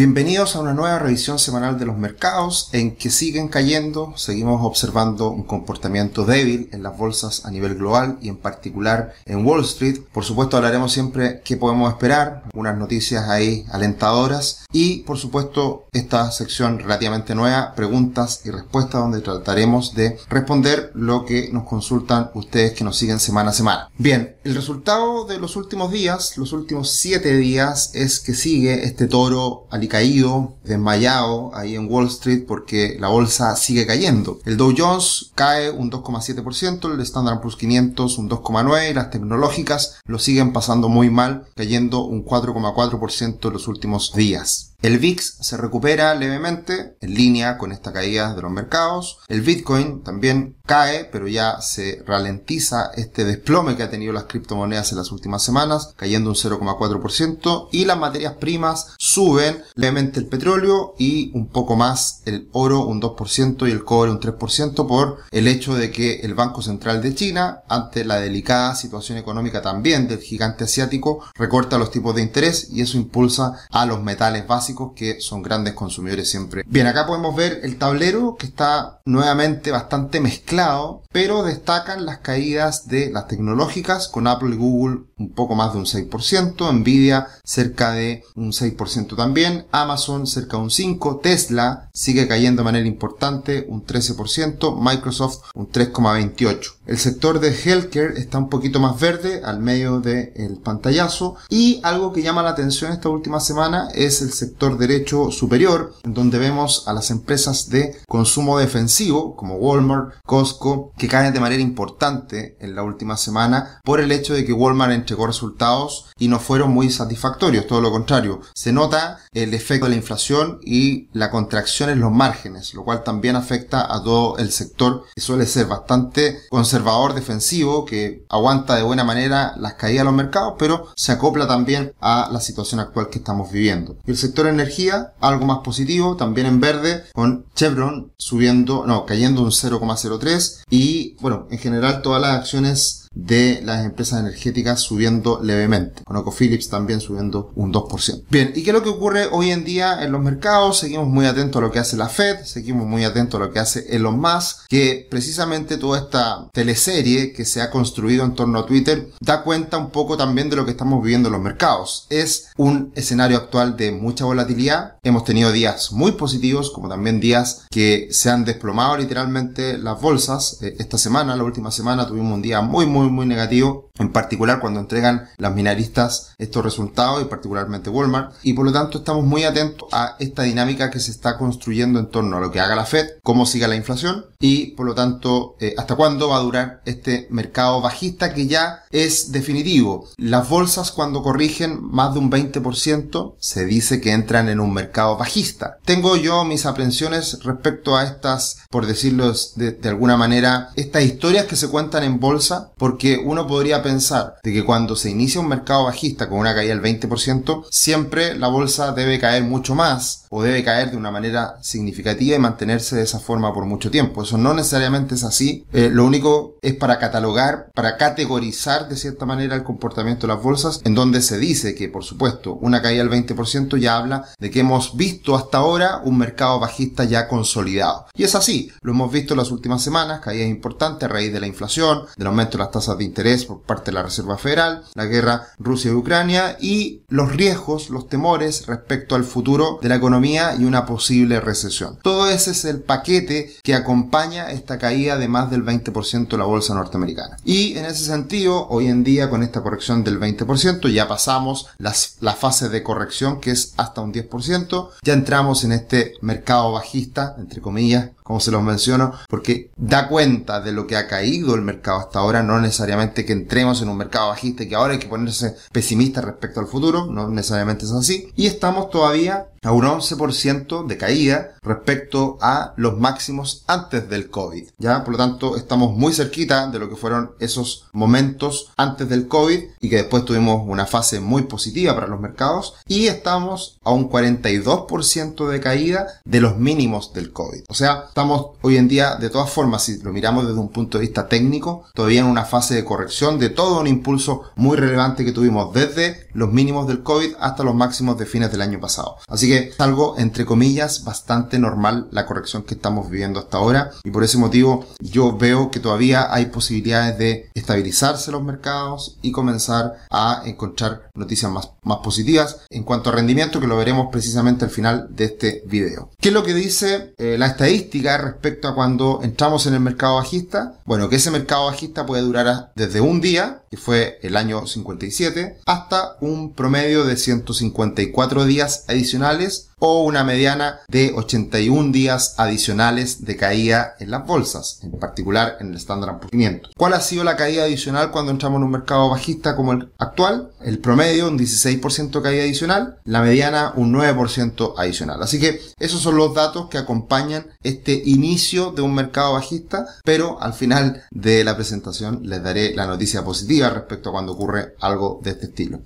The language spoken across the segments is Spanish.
Bienvenidos a una nueva revisión semanal de los mercados en que siguen cayendo, seguimos observando un comportamiento débil en las bolsas a nivel global y en particular en Wall Street. Por supuesto hablaremos siempre qué podemos esperar, algunas noticias ahí alentadoras y por supuesto esta sección relativamente nueva, preguntas y respuestas donde trataremos de responder lo que nos consultan ustedes que nos siguen semana a semana. Bien, el resultado de los últimos días, los últimos 7 días es que sigue este toro caído, desmayado ahí en Wall Street porque la bolsa sigue cayendo. El Dow Jones cae un 2,7%, el Standard Poor's 500 un 2,9%, las tecnológicas lo siguen pasando muy mal, cayendo un 4,4% en los últimos días. El VIX se recupera levemente en línea con esta caída de los mercados. El Bitcoin también cae, pero ya se ralentiza este desplome que ha tenido las criptomonedas en las últimas semanas, cayendo un 0,4%. Y las materias primas suben levemente el petróleo y un poco más el oro, un 2% y el cobre un 3% por el hecho de que el Banco Central de China, ante la delicada situación económica también del gigante asiático, recorta los tipos de interés y eso impulsa a los metales básicos que son grandes consumidores siempre. Bien, acá podemos ver el tablero que está nuevamente bastante mezclado, pero destacan las caídas de las tecnológicas con Apple y Google un poco más de un 6%, Nvidia cerca de un 6% también, Amazon cerca de un 5%, Tesla sigue cayendo de manera importante un 13%, Microsoft un 3,28%. El sector de healthcare está un poquito más verde al medio del pantallazo y algo que llama la atención esta última semana es el sector derecho superior, donde vemos a las empresas de consumo defensivo, como Walmart, Costco, que caen de manera importante en la última semana por el hecho de que Walmart entregó resultados y no fueron muy satisfactorios, todo lo contrario. Se nota el efecto de la inflación y la contracción en los márgenes, lo cual también afecta a todo el sector que suele ser bastante conservador defensivo, que aguanta de buena manera las caídas de los mercados, pero se acopla también a la situación actual que estamos viviendo. El sector energía, algo más positivo, también en verde, con Chevron subiendo, no, cayendo un 0,03 y bueno, en general todas las acciones de las empresas energéticas subiendo levemente. Philips también subiendo un 2%. Bien, ¿y qué es lo que ocurre hoy en día en los mercados? Seguimos muy atentos a lo que hace la Fed, seguimos muy atentos a lo que hace Elon Musk, que precisamente toda esta teleserie que se ha construido en torno a Twitter da cuenta un poco también de lo que estamos viviendo en los mercados. Es un escenario actual de mucha volatilidad. Hemos tenido días muy positivos, como también días que se han desplomado literalmente las bolsas. Eh, esta semana, la última semana, tuvimos un día muy, muy muy, muy negativo, en particular cuando entregan las minoristas estos resultados y particularmente Walmart. Y por lo tanto estamos muy atentos a esta dinámica que se está construyendo en torno a lo que haga la Fed, cómo siga la inflación y por lo tanto eh, hasta cuándo va a durar este mercado bajista que ya es definitivo. Las bolsas cuando corrigen más de un 20% se dice que entran en un mercado bajista. Tengo yo mis aprensiones respecto a estas, por decirlo de, de alguna manera, estas historias que se cuentan en bolsa por porque uno podría pensar de que cuando se inicia un mercado bajista con una caída del 20%, siempre la bolsa debe caer mucho más o debe caer de una manera significativa y mantenerse de esa forma por mucho tiempo. Eso no necesariamente es así. Eh, lo único es para catalogar, para categorizar de cierta manera el comportamiento de las bolsas, en donde se dice que, por supuesto, una caída del 20% ya habla de que hemos visto hasta ahora un mercado bajista ya consolidado. Y es así, lo hemos visto en las últimas semanas, caídas importantes a raíz de la inflación, del aumento de las tasas de interés por parte de la Reserva Federal, la guerra Rusia y Ucrania y los riesgos, los temores respecto al futuro de la economía y una posible recesión. Todo ese es el paquete que acompaña esta caída de más del 20% de la bolsa norteamericana. Y en ese sentido, hoy en día con esta corrección del 20%, ya pasamos las, la fase de corrección que es hasta un 10%, ya entramos en este mercado bajista, entre comillas, como se los menciono, porque da cuenta de lo que ha caído el mercado hasta ahora, no necesariamente que entremos en un mercado bajista y que ahora hay que ponerse pesimista respecto al futuro, no necesariamente es así, y estamos todavía a un 11% de caída respecto a los máximos antes del COVID. Ya, por lo tanto, estamos muy cerquita de lo que fueron esos momentos antes del COVID y que después tuvimos una fase muy positiva para los mercados y estamos a un 42% de caída de los mínimos del COVID. O sea, estamos hoy en día, de todas formas, si lo miramos desde un punto de vista técnico, todavía en una fase de corrección de todo un impulso muy relevante que tuvimos desde los mínimos del COVID hasta los máximos de fines del año pasado. Así que es algo, entre comillas, bastante normal la corrección que estamos viviendo hasta ahora y por ese motivo yo veo que todavía hay posibilidades de estabilizarse los mercados y comenzar a encontrar noticias más, más positivas en cuanto a rendimiento que lo veremos precisamente al final de este video. ¿Qué es lo que dice eh, la estadística respecto a cuando entramos en el mercado bajista? Bueno, que ese mercado bajista puede durar desde un día, que fue el año 57, hasta un promedio de 154 días adicionales o una mediana de 81 días adicionales de caída en las bolsas, en particular en el Standard 500. ¿Cuál ha sido la caída adicional cuando entramos en un mercado bajista como el actual? El promedio un 16% caída adicional, la mediana un 9% adicional. Así que esos son los datos que acompañan este inicio de un mercado bajista, pero al final de la presentación les daré la noticia positiva respecto a cuando ocurre algo de este estilo.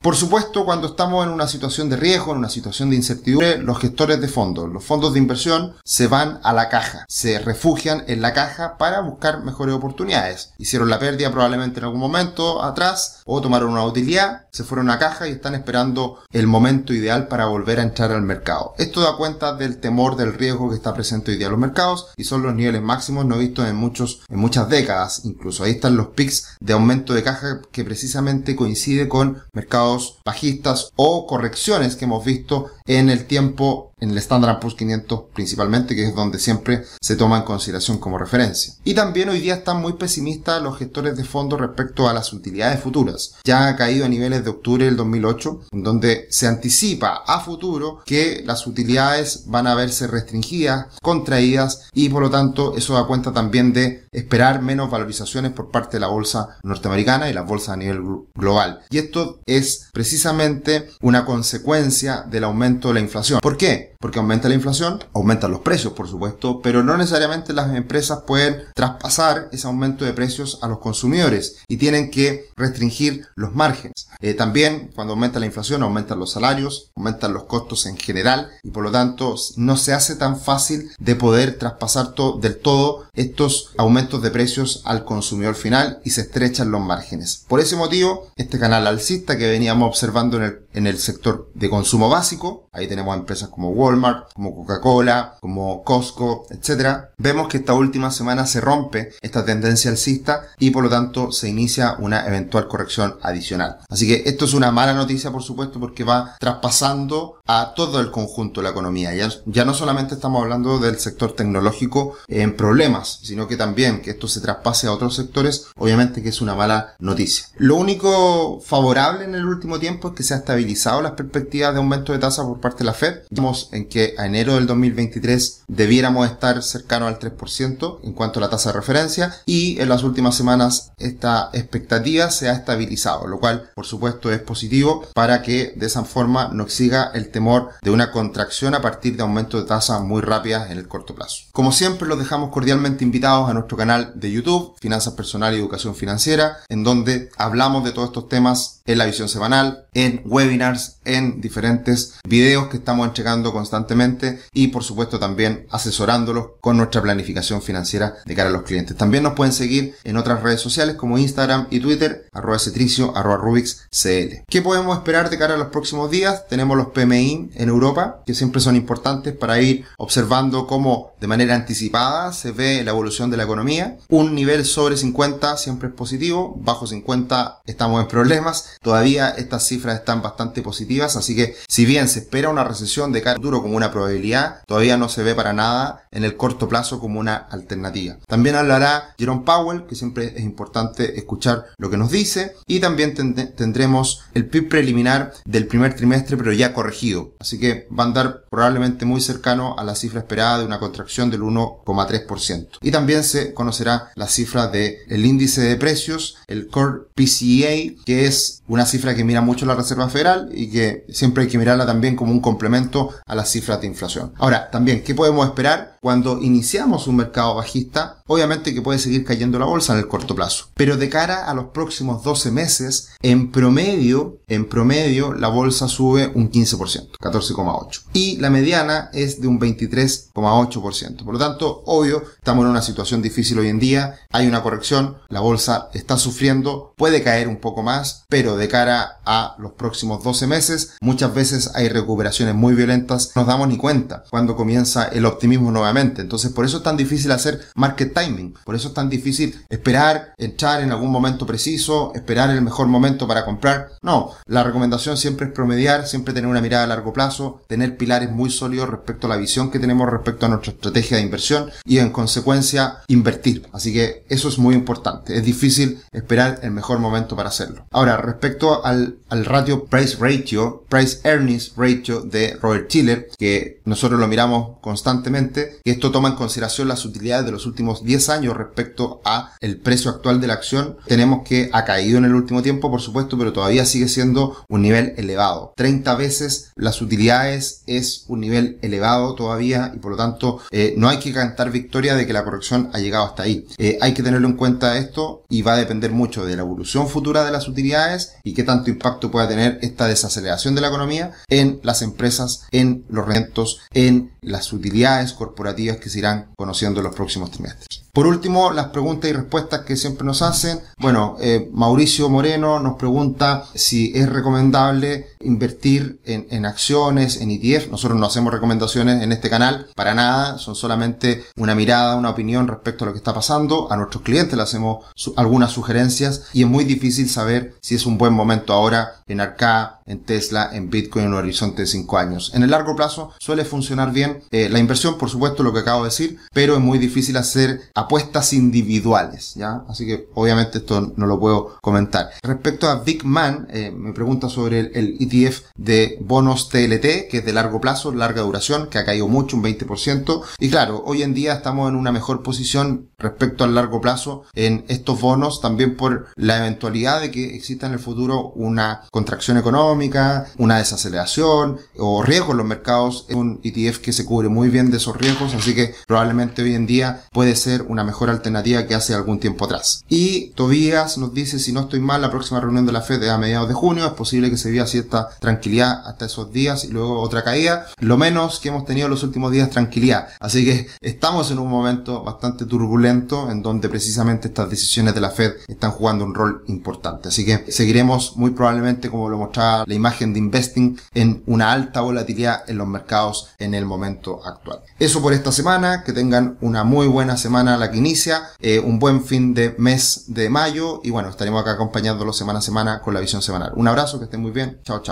Por supuesto, cuando estamos en una situación de riesgo, en una situación de incertidumbre, los gestores de fondos, los fondos de inversión, se van a la caja, se refugian en la caja para buscar mejores oportunidades. Hicieron la pérdida probablemente en algún momento atrás o tomaron una utilidad, se fueron a caja y están esperando el momento ideal para volver a entrar al mercado. Esto da cuenta del temor del riesgo que está presente hoy día en los mercados y son los niveles máximos no vistos en muchos, en muchas décadas incluso. Ahí están los pics de aumento de caja que precisamente coincide con mercados bajistas o correcciones que hemos visto en el tiempo en el Standard Poor's 500 principalmente, que es donde siempre se toma en consideración como referencia. Y también hoy día están muy pesimistas los gestores de fondos respecto a las utilidades futuras. Ya ha caído a niveles de octubre del 2008, en donde se anticipa a futuro que las utilidades van a verse restringidas, contraídas y por lo tanto eso da cuenta también de esperar menos valorizaciones por parte de la bolsa norteamericana y las bolsas a nivel global. Y esto es precisamente una consecuencia del aumento de la inflación. ¿Por qué? Porque aumenta la inflación, aumentan los precios, por supuesto, pero no necesariamente las empresas pueden traspasar ese aumento de precios a los consumidores y tienen que restringir los márgenes. Eh, también, cuando aumenta la inflación, aumentan los salarios, aumentan los costos en general y por lo tanto no se hace tan fácil de poder traspasar del todo estos aumentos de precios al consumidor final y se estrechan los márgenes. Por ese motivo, este canal alcista que veníamos observando en el, en el sector de consumo básico, ahí tenemos empresas como Walmart, como Coca-Cola, como Costco, etc. Vemos que esta última semana se rompe esta tendencia alcista y por lo tanto se inicia una eventual corrección adicional. Así que esto es una mala noticia, por supuesto, porque va traspasando a todo el conjunto de la economía. Ya, ya no solamente estamos hablando del sector tecnológico en problemas, sino que también que esto se traspase a otros sectores, obviamente que es una mala noticia. Lo único favorable en el último tiempo es que se ha estabilizado las perspectivas de aumento de tasa por parte de la Fed. Vemos en que a enero del 2023 debiéramos estar cercano al 3% en cuanto a la tasa de referencia y en las últimas semanas esta expectativa se ha estabilizado, lo cual por supuesto es positivo para que de esa forma no siga el temor de una contracción a partir de aumento de tasas muy rápidas en el corto plazo. Como siempre los dejamos cordialmente invitados a nuestro canal de YouTube, Finanzas Personal y Educación Financiera, en donde hablamos de todos estos temas en la visión semanal, en webinars, en diferentes videos que estamos entregando constantemente y por supuesto también asesorándolos con nuestra planificación financiera de cara a los clientes. También nos pueden seguir en otras redes sociales como Instagram y Twitter, arroba cetricio, arroba rubix, cl. ¿Qué podemos esperar de cara a los próximos días? Tenemos los PMI en Europa, que siempre son importantes para ir observando cómo de manera anticipada se ve la evolución de la economía. Un nivel sobre 50 siempre es positivo, bajo 50 estamos en problemas Todavía estas cifras están bastante positivas, así que si bien se espera una recesión de cara duro como una probabilidad, todavía no se ve para nada en el corto plazo como una alternativa. También hablará Jerome Powell, que siempre es importante escuchar lo que nos dice, y también tendremos el PIB preliminar del primer trimestre, pero ya corregido. Así que va a andar probablemente muy cercano a la cifra esperada de una contracción del 1,3%. Y también se conocerá la cifra del el índice de precios, el Core PCA, que es una cifra que mira mucho la Reserva Federal y que siempre hay que mirarla también como un complemento a las cifras de inflación. Ahora, también, ¿qué podemos esperar cuando iniciamos un mercado bajista? Obviamente que puede seguir cayendo la bolsa en el corto plazo, pero de cara a los próximos 12 meses, en promedio, en promedio, la bolsa sube un 15%, 14,8%. Y la mediana es de un 23,8%. Por lo tanto, obvio, estamos en una situación difícil hoy en día, hay una corrección, la bolsa está sufriendo, puede caer un poco más, pero de de cara a los próximos 12 meses, muchas veces hay recuperaciones muy violentas, nos damos ni cuenta cuando comienza el optimismo nuevamente. Entonces, por eso es tan difícil hacer market timing, por eso es tan difícil esperar, entrar en algún momento preciso, esperar el mejor momento para comprar. No, la recomendación siempre es promediar, siempre tener una mirada a largo plazo, tener pilares muy sólidos respecto a la visión que tenemos respecto a nuestra estrategia de inversión y en consecuencia invertir. Así que eso es muy importante. Es difícil esperar el mejor momento para hacerlo. Ahora, respecto al, al ratio price ratio, price earnings ratio de Robert Chiller, que nosotros lo miramos constantemente, y esto toma en consideración las utilidades de los últimos 10 años respecto a el precio actual de la acción. Tenemos que ha caído en el último tiempo, por supuesto, pero todavía sigue siendo un nivel elevado. 30 veces las utilidades es un nivel elevado todavía y por lo tanto eh, no hay que cantar victoria de que la corrección ha llegado hasta ahí. Eh, hay que tenerlo en cuenta esto y va a depender mucho de la evolución futura de las utilidades y qué tanto impacto pueda tener esta desaceleración de la economía en las empresas, en los rentos, en las utilidades corporativas que se irán conociendo en los próximos trimestres. Por último, las preguntas y respuestas que siempre nos hacen. Bueno, eh, Mauricio Moreno nos pregunta si es recomendable invertir en, acciones, en ETF. Nosotros no hacemos recomendaciones en este canal para nada, son solamente una mirada, una opinión respecto a lo que está pasando. A nuestros clientes le hacemos algunas sugerencias y es muy difícil saber si es un buen momento ahora en Arca, en Tesla, en Bitcoin en un horizonte de 5 años. En el largo plazo suele funcionar bien eh, la inversión, por supuesto, lo que acabo de decir, pero es muy difícil hacer apuestas individuales, ¿ya? Así que obviamente esto no lo puedo comentar. Respecto a Big Man, eh, me pregunta sobre el, ETF de bonos TLT, que es de largo plazo, larga duración, que ha caído mucho, un 20%. Y claro, hoy en día estamos en una mejor posición respecto al largo plazo en estos bonos, también por la eventualidad de que exista en el futuro una contracción económica, una desaceleración o riesgo en los mercados. Es un ETF que se cubre muy bien de esos riesgos, así que probablemente hoy en día puede ser una mejor alternativa que hace algún tiempo atrás. Y Tobías nos dice, si no estoy mal, la próxima reunión de la Fed es a mediados de junio, es posible que se vea cierta tranquilidad hasta esos días y luego otra caída. Lo menos que hemos tenido los últimos días tranquilidad. Así que estamos en un momento bastante turbulento en donde precisamente estas decisiones de la Fed están jugando un rol importante. Así que seguiremos muy probablemente, como lo mostraba la imagen de investing, en una alta volatilidad en los mercados en el momento actual. Eso por esta semana, que tengan una muy buena semana que inicia, eh, un buen fin de mes de mayo y bueno, estaremos acá acompañándolos semana a semana con la visión semanal. Un abrazo, que estén muy bien. Chao, chao.